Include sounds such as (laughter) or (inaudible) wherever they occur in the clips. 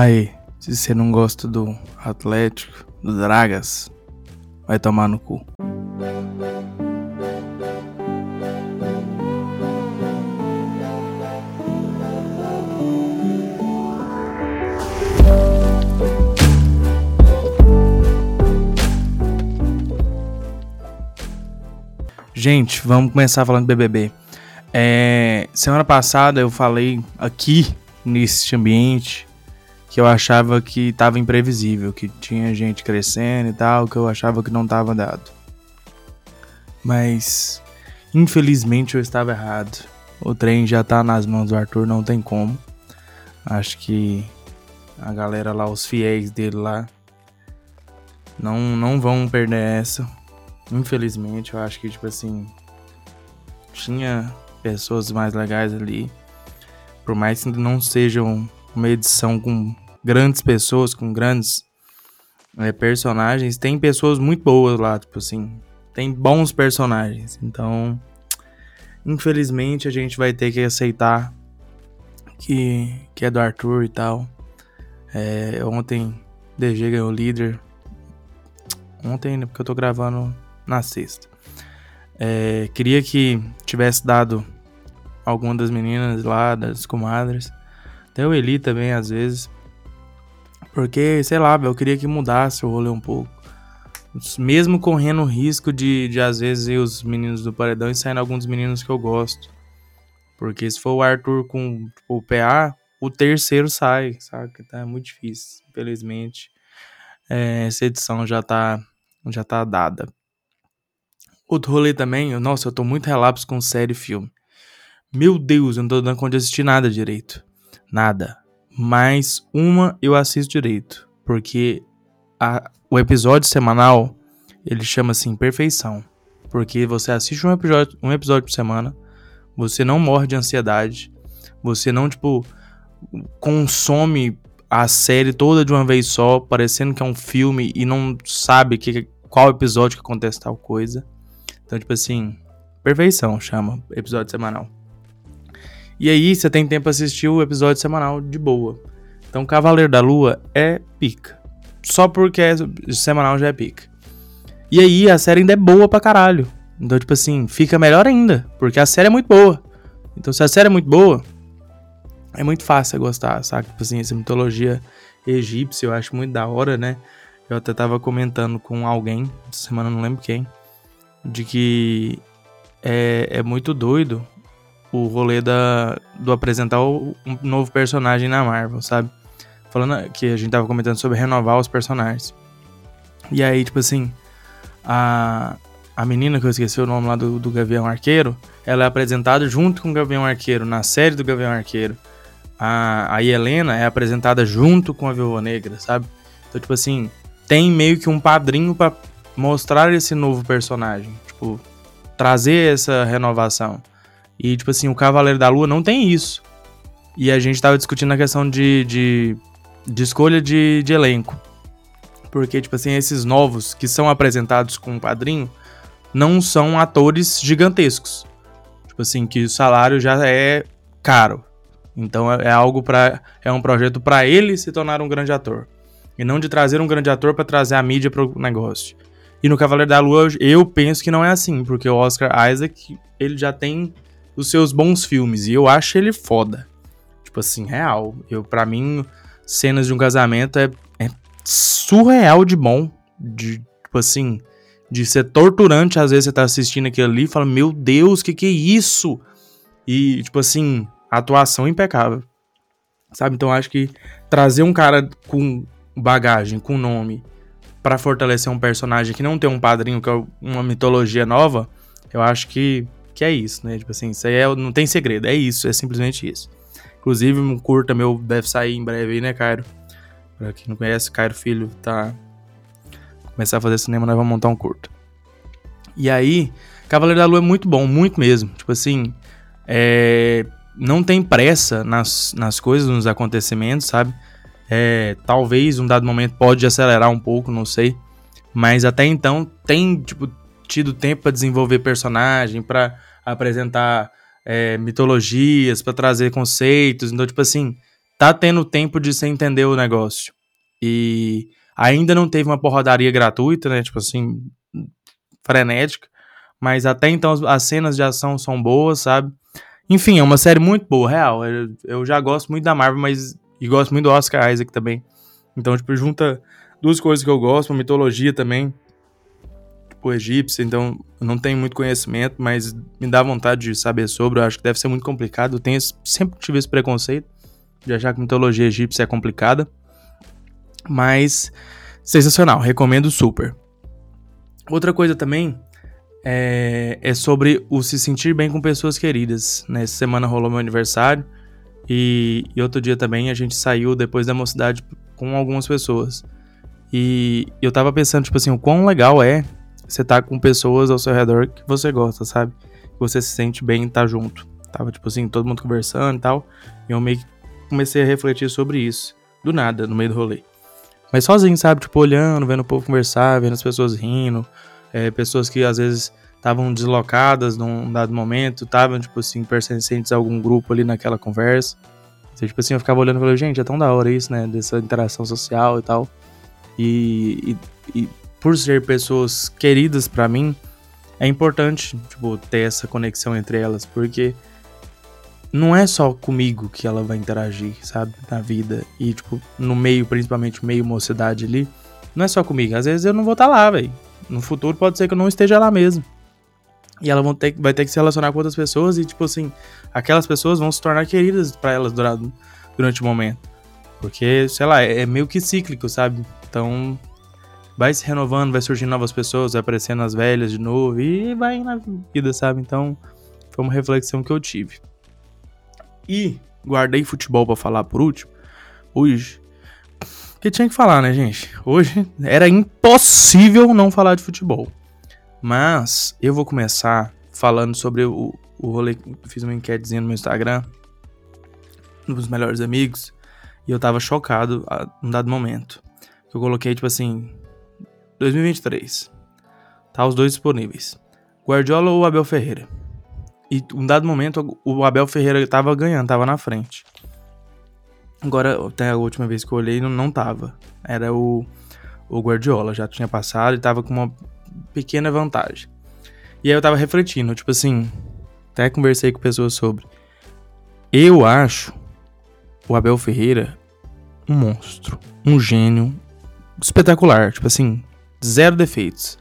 Aí, se você não gosta do Atlético, do Dragas, vai tomar no cu. Gente, vamos começar falando do BBB. É, semana passada eu falei aqui nesse ambiente que eu achava que estava imprevisível, que tinha gente crescendo e tal, que eu achava que não estava dado. Mas infelizmente eu estava errado. O trem já tá nas mãos do Arthur, não tem como. Acho que a galera lá, os fiéis dele lá, não, não vão perder essa. Infelizmente, eu acho que, tipo assim, tinha pessoas mais legais ali. Por mais que não sejam uma edição com grandes pessoas, com grandes é, personagens, tem pessoas muito boas lá, tipo assim, tem bons personagens. Então, infelizmente, a gente vai ter que aceitar que, que é do Arthur e tal. É, ontem, DG ganhou líder. Ontem, né, porque eu tô gravando na sexta. É, queria que tivesse dado alguma das meninas lá, das comadres. Até o Eli também, às vezes. Porque, sei lá, eu queria que mudasse o rolê um pouco. Mesmo correndo o risco de, de às vezes, ir os meninos do paredão e saindo alguns meninos que eu gosto. Porque se for o Arthur com o PA, o terceiro sai, sabe? Tá muito difícil, infelizmente. É, essa edição já tá, já tá dada. Outro rolê também, nossa, eu tô muito relapso com série e filme. Meu Deus, eu não tô dando conta de assistir nada direito. Nada. Mas uma eu assisto direito. Porque a, o episódio semanal, ele chama assim Perfeição. Porque você assiste um episódio, um episódio por semana, você não morre de ansiedade, você não, tipo, consome a série toda de uma vez só, parecendo que é um filme e não sabe que, qual episódio que acontece tal coisa. Então, tipo assim, perfeição chama episódio semanal. E aí você tem tempo pra assistir o episódio semanal de boa. Então Cavaleiro da Lua é pica. Só porque é semanal já é pica. E aí a série ainda é boa pra caralho. Então, tipo assim, fica melhor ainda. Porque a série é muito boa. Então, se a série é muito boa, é muito fácil gostar, sabe? Tipo assim, essa mitologia egípcia eu acho muito da hora, né? Eu até tava comentando com alguém, essa semana não lembro quem, de que é, é muito doido o rolê da, do apresentar um novo personagem na Marvel, sabe? Falando que a gente tava comentando sobre renovar os personagens. E aí, tipo assim, a, a menina que eu esqueci o nome lá do, do Gavião Arqueiro, ela é apresentada junto com o Gavião Arqueiro na série do Gavião Arqueiro. A, a Helena é apresentada junto com a Viúva Negra, sabe? Então, tipo assim, tem meio que um padrinho para mostrar esse novo personagem. Tipo, trazer essa renovação. E, tipo assim, o Cavaleiro da Lua não tem isso. E a gente tava discutindo a questão de, de, de escolha de, de elenco. Porque, tipo assim, esses novos que são apresentados com o padrinho não são atores gigantescos. Tipo assim, que o salário já é caro. Então é, é algo para é um projeto para ele se tornar um grande ator. E não de trazer um grande ator para trazer a mídia pro negócio. E no Cavaleiro da Lua eu penso que não é assim, porque o Oscar Isaac, ele já tem os seus bons filmes. E eu acho ele foda. Tipo assim, real. Eu, para mim, cenas de um casamento é, é surreal de bom. De, tipo assim, de ser torturante. Às vezes você tá assistindo aquilo ali e fala, meu Deus, que que é isso? E, tipo assim, atuação impecável. Sabe? Então acho que trazer um cara com bagagem, com nome, para fortalecer um personagem que não tem um padrinho, que é uma mitologia nova, eu acho que que é isso, né? Tipo assim, isso aí é, não tem segredo, é isso, é simplesmente isso. Inclusive, um curta meu deve sair em breve aí, né, Cairo? Pra quem não conhece, Cairo Filho tá. Começar a fazer cinema, nós vamos montar um curta. E aí, Cavaleiro da Lua é muito bom, muito mesmo. Tipo assim, é... não tem pressa nas, nas coisas, nos acontecimentos, sabe? É, talvez um dado momento pode acelerar um pouco, não sei. Mas até então tem, tipo, tido tempo para desenvolver personagem, para apresentar é, mitologias, para trazer conceitos. Então, tipo assim, tá tendo tempo de você entender o negócio. E ainda não teve uma porradaria gratuita, né? Tipo assim, frenética. Mas até então as cenas de ação são boas, sabe? Enfim, é uma série muito boa, real. Eu, já gosto muito da Marvel, mas. E gosto muito do Oscar Isaac também. Então, tipo, junta duas coisas que eu gosto, uma mitologia também. Tipo, egípcia, então não tenho muito conhecimento, mas me dá vontade de saber sobre. Eu acho que deve ser muito complicado. Eu tenho, sempre tive esse preconceito de achar que mitologia egípcia é complicada. Mas sensacional, recomendo super. Outra coisa também é, é, sobre o se sentir bem com pessoas queridas. Né? semana rolou meu aniversário e, e, outro dia também a gente saiu depois da mocidade com algumas pessoas. E eu tava pensando, tipo assim, o quão legal é você tá com pessoas ao seu redor que você gosta, sabe? Que você se sente bem estar tá junto. Tava, tipo assim, todo mundo conversando e tal. E eu meio que comecei a refletir sobre isso. Do nada, no meio do rolê. Mas sozinho, sabe? Tipo, olhando, vendo o povo conversar, vendo as pessoas rindo. É, pessoas que às vezes estavam deslocadas num dado momento, estavam, tipo assim, pertencentes a algum grupo ali naquela conversa. Então, tipo assim, eu ficava olhando e falei, gente, é tão da hora isso, né? Dessa interação social e tal. E, e, e por ser pessoas queridas para mim, é importante, tipo, ter essa conexão entre elas, porque não é só comigo que ela vai interagir, sabe? Na vida. E, tipo, no meio, principalmente meio mocidade ali. Não é só comigo. Às vezes eu não vou estar tá lá, velho. No futuro pode ser que eu não esteja lá mesmo. E ela ter, vai ter que se relacionar com outras pessoas e, tipo assim, aquelas pessoas vão se tornar queridas para elas durante, durante o momento. Porque, sei lá, é, é meio que cíclico, sabe? Então, vai se renovando, vai surgindo novas pessoas, vai aparecendo as velhas de novo e vai na vida, sabe? Então, foi uma reflexão que eu tive. E guardei futebol para falar por último, hoje. Porque tinha que falar, né, gente? Hoje era impossível não falar de futebol. Mas eu vou começar falando sobre o, o rolê. Fiz uma enquetezinha no meu Instagram, dos melhores amigos, e eu tava chocado a um dado momento. Eu coloquei, tipo assim, 2023. Tá os dois disponíveis. Guardiola ou Abel Ferreira? E um dado momento o Abel Ferreira tava ganhando, tava na frente. Agora, até a última vez que eu olhei, não, não tava. Era o, o Guardiola, já tinha passado e tava com uma pequena vantagem. E aí eu tava refletindo, tipo assim, até conversei com pessoas sobre. Eu acho o Abel Ferreira um monstro, um gênio espetacular, tipo assim, zero defeitos.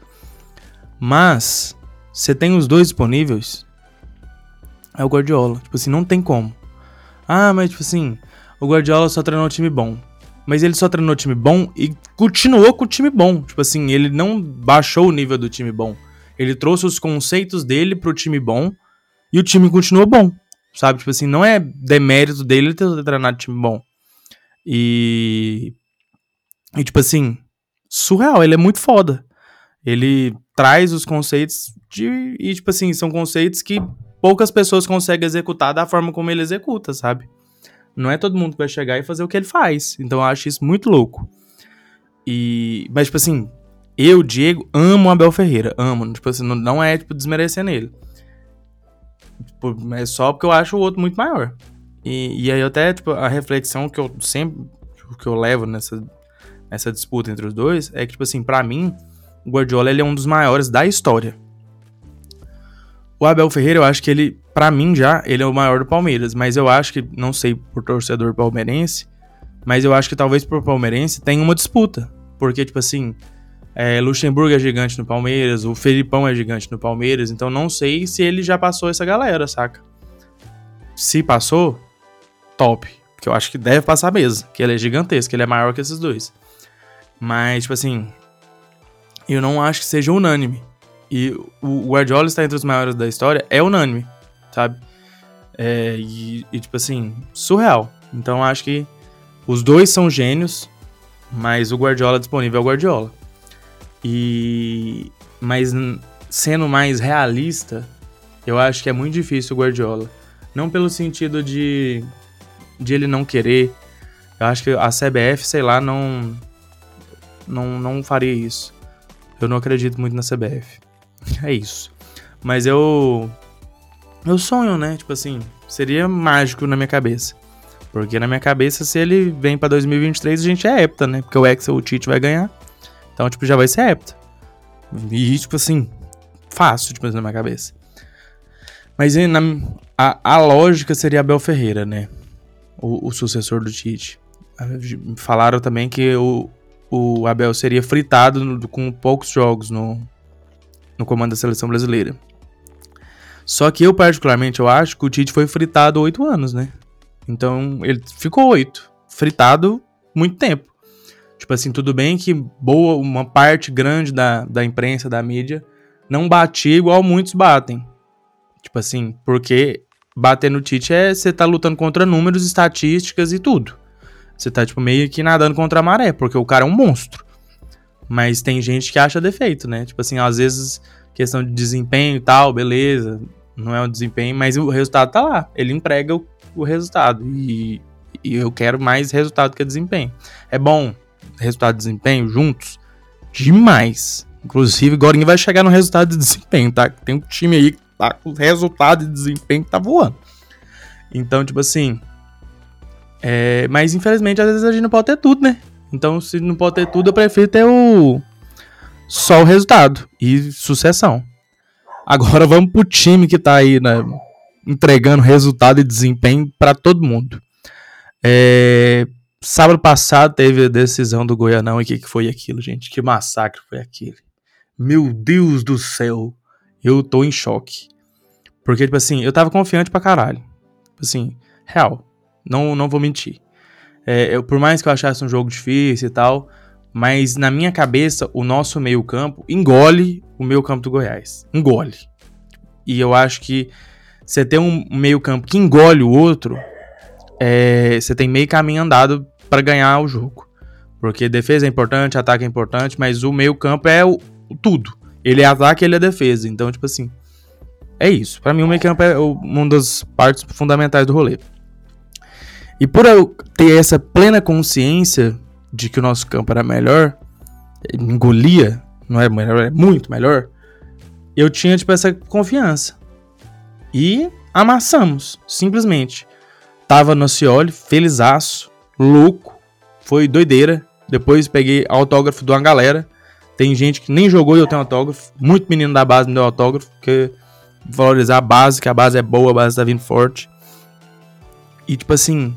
Mas você tem os dois disponíveis, é o Guardiola. Tipo assim, não tem como. Ah, mas tipo assim, o Guardiola só treinou time bom. Mas ele só treinou time bom e continuou com o time bom. Tipo assim, ele não baixou o nível do time bom. Ele trouxe os conceitos dele pro time bom e o time continuou bom. Sabe? Tipo assim, não é demérito dele ter treinado time bom. E. E tipo assim, surreal, ele é muito foda. Ele traz os conceitos de. E, tipo assim, são conceitos que poucas pessoas conseguem executar da forma como ele executa, sabe? Não é todo mundo que vai chegar e fazer o que ele faz. Então eu acho isso muito louco. E. Mas, tipo assim, eu, Diego, amo o Abel Ferreira. Amo. Tipo assim, não é, tipo, desmerecer nele. Tipo, é só porque eu acho o outro muito maior. E, e aí até, tipo, a reflexão que eu sempre. Que eu levo nessa, nessa disputa entre os dois é que, tipo assim, para mim, o Guardiola ele é um dos maiores da história. O Abel Ferreira, eu acho que ele, para mim já, ele é o maior do Palmeiras, mas eu acho que, não sei por torcedor palmeirense, mas eu acho que talvez por palmeirense tem uma disputa. Porque, tipo assim, é, Luxemburgo é gigante no Palmeiras, o Felipão é gigante no Palmeiras, então não sei se ele já passou essa galera, saca? Se passou, top. Porque eu acho que deve passar mesmo, que ele é gigantesco, ele é maior que esses dois. Mas, tipo assim, eu não acho que seja unânime. E o Guardiola está entre os maiores da história, é unânime, sabe? É, e, e, tipo assim, surreal. Então acho que os dois são gênios, mas o Guardiola disponível é o Guardiola. E. Mas sendo mais realista, eu acho que é muito difícil o Guardiola. Não pelo sentido de, de ele não querer. Eu acho que a CBF, sei lá, não, não, não faria isso. Eu não acredito muito na CBF. (laughs) É isso. Mas eu. Eu sonho, né? Tipo assim, seria mágico na minha cabeça. Porque na minha cabeça, se ele vem pra 2023, a gente é hepta, né? Porque o Excel, o Tite vai ganhar. Então, tipo, já vai ser hepta. E, tipo assim, fácil, tipo, na minha cabeça. Mas na, a, a lógica seria Abel Ferreira, né? O, o sucessor do Tite. Falaram também que o, o Abel seria fritado no, com poucos jogos no, no comando da seleção brasileira. Só que eu, particularmente, eu acho que o Tite foi fritado oito anos, né? Então, ele ficou oito. Fritado muito tempo. Tipo assim, tudo bem que boa, uma parte grande da, da imprensa, da mídia, não batia igual muitos batem. Tipo assim, porque bater no Tite é você tá lutando contra números, estatísticas e tudo. Você tá, tipo, meio que nadando contra a maré, porque o cara é um monstro. Mas tem gente que acha defeito, né? Tipo assim, às vezes, questão de desempenho e tal, beleza. Não é um desempenho, mas o resultado tá lá. Ele emprega o, o resultado. E, e eu quero mais resultado que desempenho. É bom resultado e desempenho juntos? Demais. Inclusive, Gorinho vai chegar no resultado de desempenho, tá? Tem um time aí que tá com resultado de desempenho que tá voando. Então, tipo assim, é, mas infelizmente, às vezes a gente não pode ter tudo, né? Então, se não pode ter tudo, eu prefiro ter o. Só o resultado e sucessão. Agora (laughs) vamos pro time que tá aí, né? Entregando resultado e desempenho para todo mundo. É, sábado passado teve a decisão do Goianão e o que, que foi aquilo, gente? Que massacre foi aquele. Meu Deus do céu. Eu tô em choque. Porque, tipo assim, eu tava confiante pra caralho. Tipo assim, real. Não, não vou mentir. É, eu, por mais que eu achasse um jogo difícil e tal, mas na minha cabeça, o nosso meio-campo engole o meio-campo do Goiás. Engole. E eu acho que você tem um meio-campo que engole o outro, é, você tem meio caminho andado para ganhar o jogo. Porque defesa é importante, ataque é importante, mas o meio-campo é o, o, tudo. Ele é ataque, ele é defesa. Então, tipo assim, é isso. Para mim, o meio-campo é uma das partes fundamentais do rolê. E por eu ter essa plena consciência de que o nosso campo era melhor, engolia, não é melhor, é muito melhor, eu tinha, tipo, essa confiança. E amassamos, simplesmente. Tava no Cioli, felizaço, louco, foi doideira. Depois peguei autógrafo de uma galera. Tem gente que nem jogou e eu tenho autógrafo. Muito menino da base me deu autógrafo, porque valorizar a base, que a base é boa, a base tá vindo forte. E tipo assim,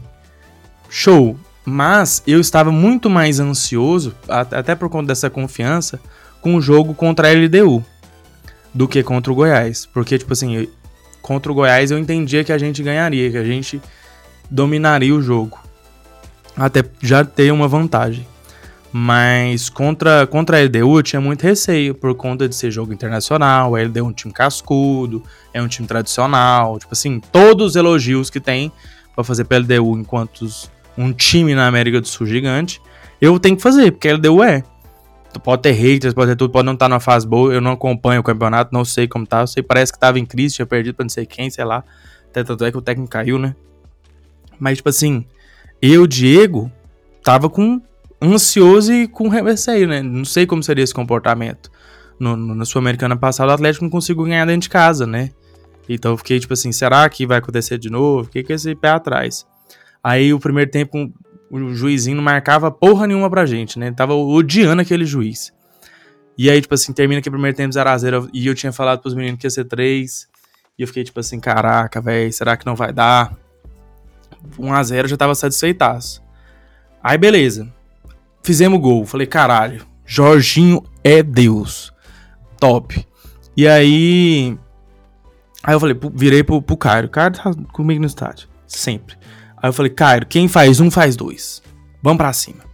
show. Mas eu estava muito mais ansioso, até por conta dessa confiança, com o jogo contra a LDU do que contra o Goiás. Porque, tipo assim, contra o Goiás eu entendia que a gente ganharia, que a gente dominaria o jogo. Até já ter uma vantagem. Mas contra, contra a LDU eu tinha muito receio por conta de ser jogo internacional. A LDU é um time cascudo, é um time tradicional. Tipo assim, todos os elogios que tem para fazer pra LDU enquanto um time na América do Sul gigante, eu tenho que fazer, porque a LDU é. Pode ter haters, pode ter tudo, pode não estar tá numa fase boa. Eu não acompanho o campeonato, não sei como tá. Eu sei, parece que tava em crise, tinha perdido pra não sei quem, sei lá. Até tanto é que o técnico caiu, né? Mas, tipo assim, eu, Diego, tava com ansioso e com receio, né? Não sei como seria esse comportamento. No, no, na Sul-Americana passada, o Atlético não conseguiu ganhar dentro de casa, né? Então eu fiquei tipo assim, será que vai acontecer de novo? Fiquei com esse pé atrás. Aí o primeiro tempo o juizinho não marcava porra nenhuma pra gente, né? Tava odiando aquele juiz. E aí, tipo assim, termina aqui o primeiro tempo 0x0 e eu tinha falado pros meninos que ia ser 3. E eu fiquei tipo assim, caraca, velho, será que não vai dar? 1x0 já tava satisfeitaço. Aí beleza. Fizemos gol. Falei, caralho, Jorginho é Deus. Top. E aí. Aí eu falei, virei pro, pro Cairo. O Cairo tá comigo no estádio. Sempre. Aí eu falei, Cairo, quem faz um faz dois. Vamos pra cima.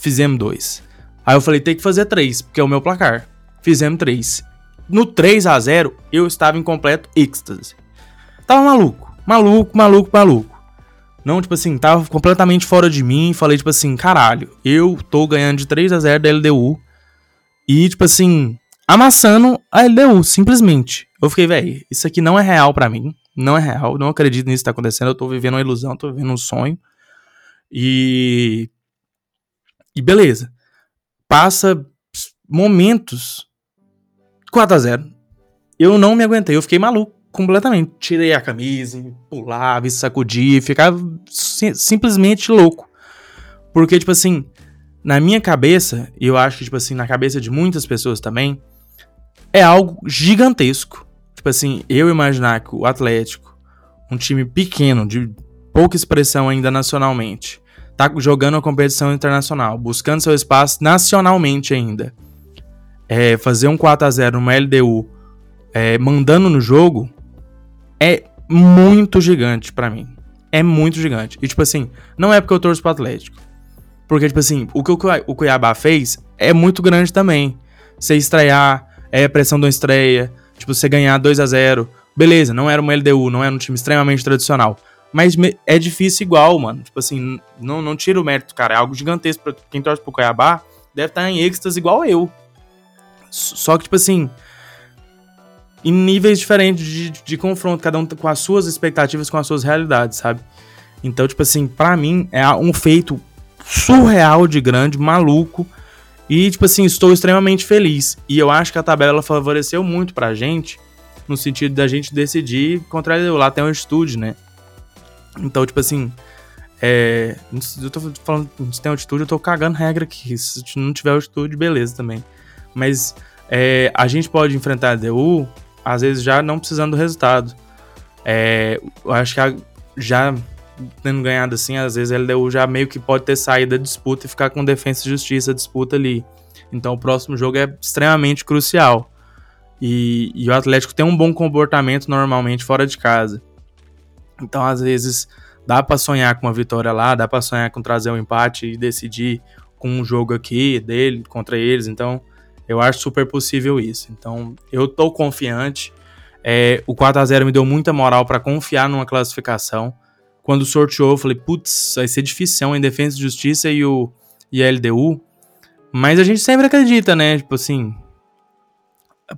Fizemos dois. Aí eu falei, tem que fazer três, porque é o meu placar. Fizemos três. No 3 a 0 eu estava em completo êxtase. Tava maluco, maluco, maluco, maluco. Não, tipo assim, tava completamente fora de mim. Falei, tipo assim, caralho, eu tô ganhando de 3 a 0 da LDU. E, tipo assim, amassando a LDU, simplesmente. Eu fiquei, velho, isso aqui não é real para mim. Não é real, não acredito nisso que tá acontecendo. Eu tô vivendo uma ilusão, tô vivendo um sonho. E. E beleza. Passa momentos. 4 a 0 Eu não me aguentei, eu fiquei maluco. completamente. Tirei a camisa, pulava, sacudia, ficava simplesmente louco. Porque, tipo assim, na minha cabeça, e eu acho que, tipo assim, na cabeça de muitas pessoas também, é algo gigantesco. Tipo assim, eu imaginar que o Atlético, um time pequeno, de pouca expressão ainda nacionalmente, tá jogando a competição internacional, buscando seu espaço nacionalmente ainda. É, fazer um 4 a 0 numa LDU, é, mandando no jogo, é muito gigante para mim. É muito gigante. E, tipo assim, não é porque eu torço pro Atlético. Porque, tipo assim, o que o Cuiabá fez é muito grande também. Você estrear, é a pressão da estreia, tipo, você ganhar 2 a 0 Beleza, não era uma LDU, não era um time extremamente tradicional. Mas é difícil igual, mano. Tipo assim, não, não tira o mérito, cara. É algo gigantesco pra quem torce pro Cuiabá. Deve estar em êxtase igual eu. Só que, tipo assim, em níveis diferentes de, de confronto, cada um com as suas expectativas, com as suas realidades, sabe? Então, tipo assim, para mim é um feito surreal de grande, maluco. E, tipo assim, estou extremamente feliz. E eu acho que a tabela favoreceu muito pra gente, no sentido da gente decidir contra. Lá tem um estúdio, né? Então, tipo assim, é, eu tô falando, se tem altitude, eu tô cagando regra aqui. Se não tiver altitude, beleza também. Mas é, a gente pode enfrentar a DU, às vezes já não precisando do resultado. É, eu acho que a, já tendo ganhado assim, às vezes a LDU já meio que pode ter saído da disputa e ficar com defesa e justiça disputa ali. Então o próximo jogo é extremamente crucial. E, e, o Atlético tem um bom comportamento normalmente fora de casa. Então às vezes dá para sonhar com uma vitória lá, dá para sonhar com trazer um empate e decidir com um jogo aqui dele contra eles. Então eu acho super possível isso. Então eu tô confiante. É, o 4 a 0 me deu muita moral para confiar numa classificação quando sorteou, eu falei, putz, vai ser difícil em Defesa e Justiça e o e a LDU. Mas a gente sempre acredita, né? Tipo assim,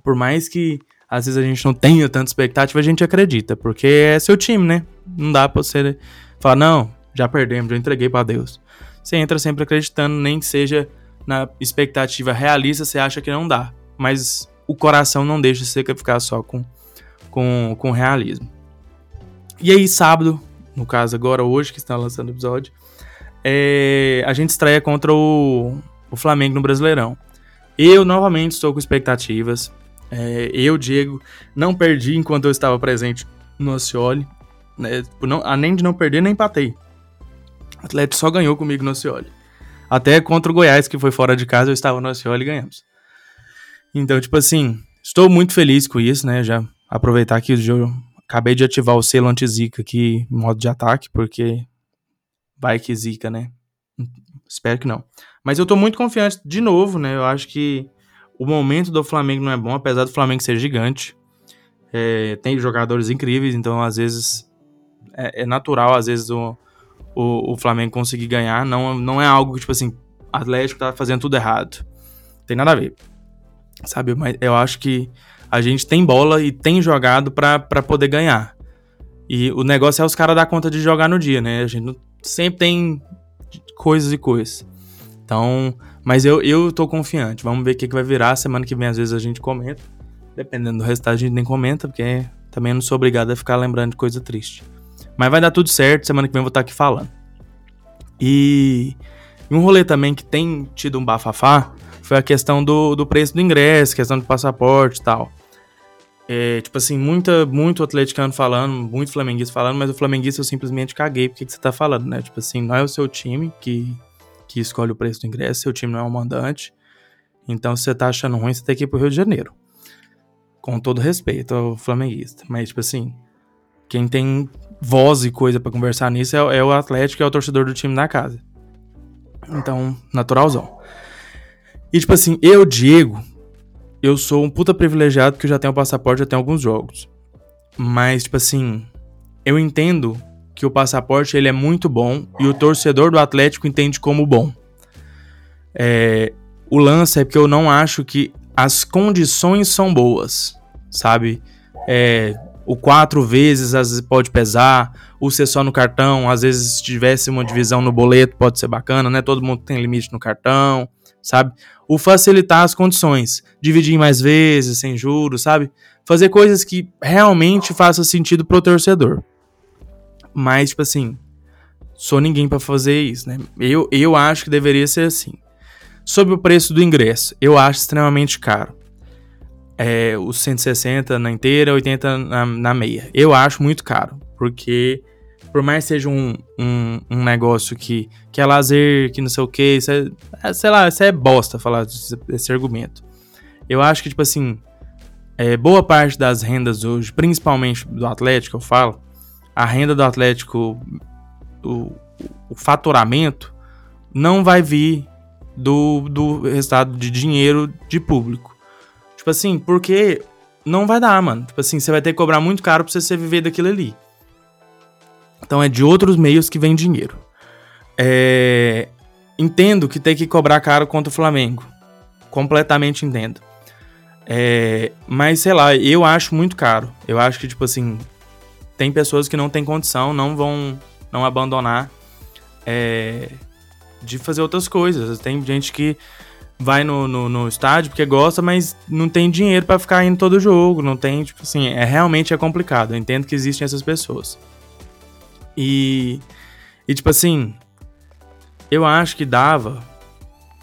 por mais que às vezes a gente não tenha tanta expectativa, a gente acredita, porque é seu time, né? Não dá pra você falar, não, já perdemos, já entreguei para Deus. Você entra sempre acreditando, nem que seja na expectativa realista, você acha que não dá. Mas o coração não deixa você ficar só com, com, com realismo. E aí, sábado, no caso agora hoje que está lançando o episódio, é, a gente estreia contra o, o Flamengo no Brasileirão. Eu novamente estou com expectativas. É, eu, Diego, não perdi enquanto eu estava presente no Acioli. Né, não, além de não perder, nem empatei. O Atlético só ganhou comigo no Acioli. Até contra o Goiás, que foi fora de casa, eu estava no Acioli e ganhamos. Então, tipo assim, estou muito feliz com isso, né? Já aproveitar que o jogo Acabei de ativar o selo anti-zica aqui modo de ataque, porque vai que zica, né? Espero que não. Mas eu tô muito confiante de novo, né? Eu acho que o momento do Flamengo não é bom, apesar do Flamengo ser gigante. É, tem jogadores incríveis, então às vezes é, é natural, às vezes, o, o, o, Flamengo conseguir ganhar. Não, não é algo que, tipo assim, Atlético tá fazendo tudo errado. Tem nada a ver. Sabe? Mas eu acho que a gente tem bola e tem jogado para poder ganhar. E o negócio é os caras dar conta de jogar no dia, né? A gente sempre tem coisas e coisas. Então, mas eu, eu tô confiante. Vamos ver o que, que vai virar. Semana que vem, às vezes, a gente comenta. Dependendo do resultado, a gente nem comenta, porque também não sou obrigado a ficar lembrando de coisa triste. Mas vai dar tudo certo. Semana que vem eu vou estar aqui falando. E, um rolê também que tem tido um bafafá foi a questão do, do preço do ingresso, questão do passaporte e tal. É, tipo assim, muita, muito atleticano falando, muito flamenguista falando, mas o flamenguista eu simplesmente caguei porque que você tá falando, né? Tipo assim, não é o seu time que, que escolhe o preço do ingresso, seu time não é o mandante. Então, se você tá achando ruim, você tem que ir pro Rio de Janeiro. Com todo respeito ao flamenguista. Mas, tipo assim, quem tem voz e coisa para conversar nisso é, é, o Atlético, é o torcedor do time da casa. Então, naturalzão. E tipo assim, eu, Diego, eu sou um puta privilegiado porque eu já tenho passaporte, já alguns jogos. Mas, tipo assim, eu entendo que o passaporte ele é muito bom e o torcedor do Atlético entende como bom. É, o lance é porque eu não acho que as condições são boas, sabe? É, o quatro vezes às vezes pode pesar, o ser só no cartão, às vezes se tivesse uma divisão no boleto pode ser bacana, né? Todo mundo tem limite no cartão, sabe? O facilitar as condições, dividir mais vezes, sem juros, sabe? fazer coisas que realmente façam sentido pro torcedor. Mas, tipo assim, sou ninguém para fazer isso, né? Eu, eu acho que deveria ser assim. Sobre o preço do ingresso, eu acho extremamente caro. É, os 160 na inteira, 80 na, na meia. Eu acho muito caro, porque por mais que seja um, um, um, negócio que, que é lazer, que não sei o que, isso é, é, sei lá, isso é bosta falar desse, desse argumento. Eu acho que, tipo assim, é, boa parte das rendas hoje, principalmente do Atlético, eu falo, a renda do Atlético, o, o faturamento, não vai vir do, do resultado de dinheiro de público. Tipo assim, porque não vai dar, mano. Tipo assim, você vai ter que cobrar muito caro pra você viver daquilo ali. Então é de outros meios que vem dinheiro. É... Entendo que tem que cobrar caro contra o Flamengo. Completamente entendo. É, mas sei lá, eu acho muito caro. Eu acho que, tipo assim, tem pessoas que não têm condição, não vão não abandonar é, de fazer outras coisas. Tem gente que vai no, no, no estádio porque gosta, mas não tem dinheiro para ficar indo todo jogo. Não tem, tipo assim, é realmente é complicado. Eu entendo que existem essas pessoas. E, e tipo assim, eu acho que dava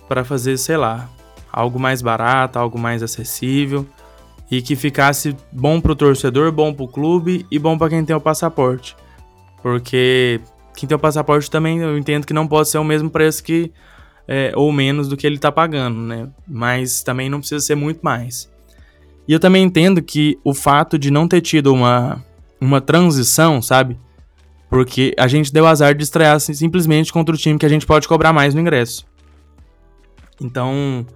para fazer, sei lá, algo mais barato, algo mais acessível e que ficasse bom pro torcedor, bom pro clube e bom para quem tem o passaporte. Porque quem tem o passaporte também eu entendo que não pode ser o mesmo preço que é, ou menos do que ele tá pagando, né? Mas também não precisa ser muito mais. E eu também entendo que o fato de não ter tido uma, uma transição, sabe? Porque a gente deu azar de estrear simplesmente contra o time que a gente pode cobrar mais no ingresso. Então,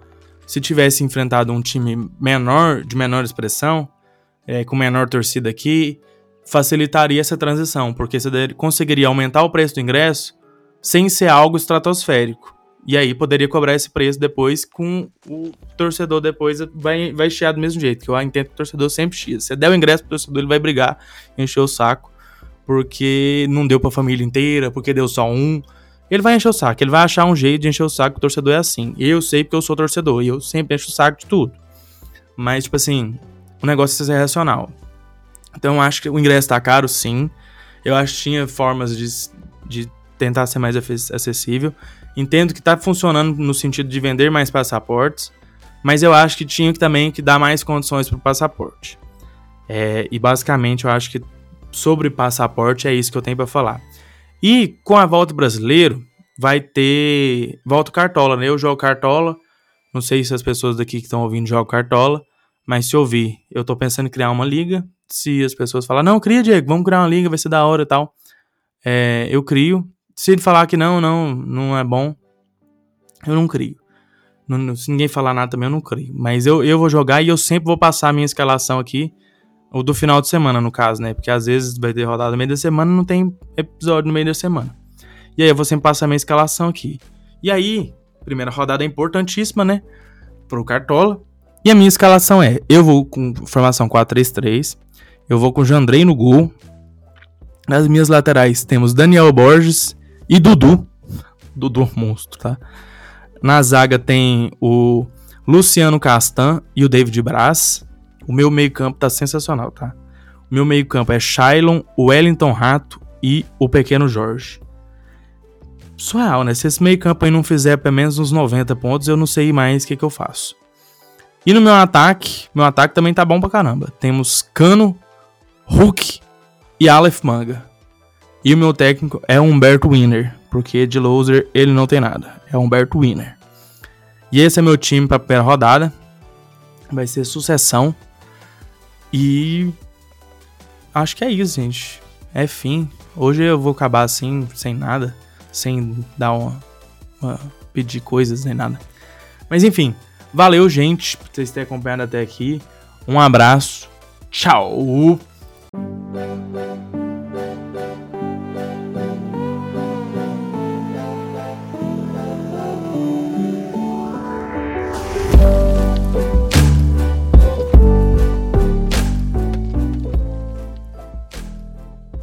se tivesse enfrentado um time menor, de menor expressão, é, com menor torcida aqui, facilitaria essa transição, porque você conseguiria aumentar o preço do ingresso sem ser algo estratosférico. E aí poderia cobrar esse preço depois com o torcedor depois vai, vai chiar do mesmo jeito, que eu entendo que o torcedor sempre chia. Você der o ingresso pro torcedor, ele vai brigar, encher o saco, porque não deu pra família inteira, porque deu só um. Ele vai encher o saco, ele vai achar um jeito de encher o saco, o torcedor é assim. Eu sei porque eu sou torcedor, e eu sempre encho o saco de tudo. Mas, tipo assim, o negócio é ser racional. Então, eu acho que o ingresso tá caro, sim. Eu acho que tinha formas de, de tentar ser mais acessível. Entendo que tá funcionando no sentido de vender mais passaportes, mas eu acho que tinha que também que dar mais condições pro passaporte. É, e basicamente eu acho que sobre passaporte é isso que eu tenho para falar. E com a volta brasileiro, vai ter. Volta Cartola, né? Eu jogo Cartola. Não sei se as pessoas daqui que estão ouvindo jogam Cartola. Mas se ouvir, eu tô pensando em criar uma liga. Se as pessoas falar, não, cria, Diego, vamos criar uma liga, vai ser da hora e tal. É, eu crio. Se ele falar que não, não, não é bom, eu não crio. Não, se ninguém falar nada também, eu não crio. Mas eu, eu vou jogar e eu sempre vou passar a minha escalação aqui ou do final de semana, no caso, né? Porque às vezes vai ter rodada no meio da semana não tem episódio no meio da semana. E aí eu vou sempre passar minha escalação aqui. E aí, primeira rodada é importantíssima, né? Pro Cartola. E a minha escalação é: eu vou com formação 4-3-3. Eu vou com Jandrei no gol. Nas minhas laterais temos Daniel Borges e Dudu. Dudu monstro, tá? Na zaga tem o Luciano Castan e o David Braz. O meu meio-campo tá sensacional, tá? O meu meio-campo é Shailon, o Wellington Rato e o Pequeno Jorge. Surreal, né? Se esse meio-campo aí não fizer pelo menos uns 90 pontos, eu não sei mais o que, que eu faço. E no meu ataque, meu ataque também tá bom pra caramba. Temos Cano, Hulk e Aleph Manga. E o meu técnico é Humberto Winner, porque de loser ele não tem nada. É Humberto Winner. E esse é meu time pra primeira rodada. Vai ser sucessão. E acho que é isso, gente. É fim. Hoje eu vou acabar assim, sem nada, sem dar uma, uma pedir coisas nem nada. Mas enfim, valeu, gente, por vocês terem acompanhado até aqui. Um abraço. Tchau.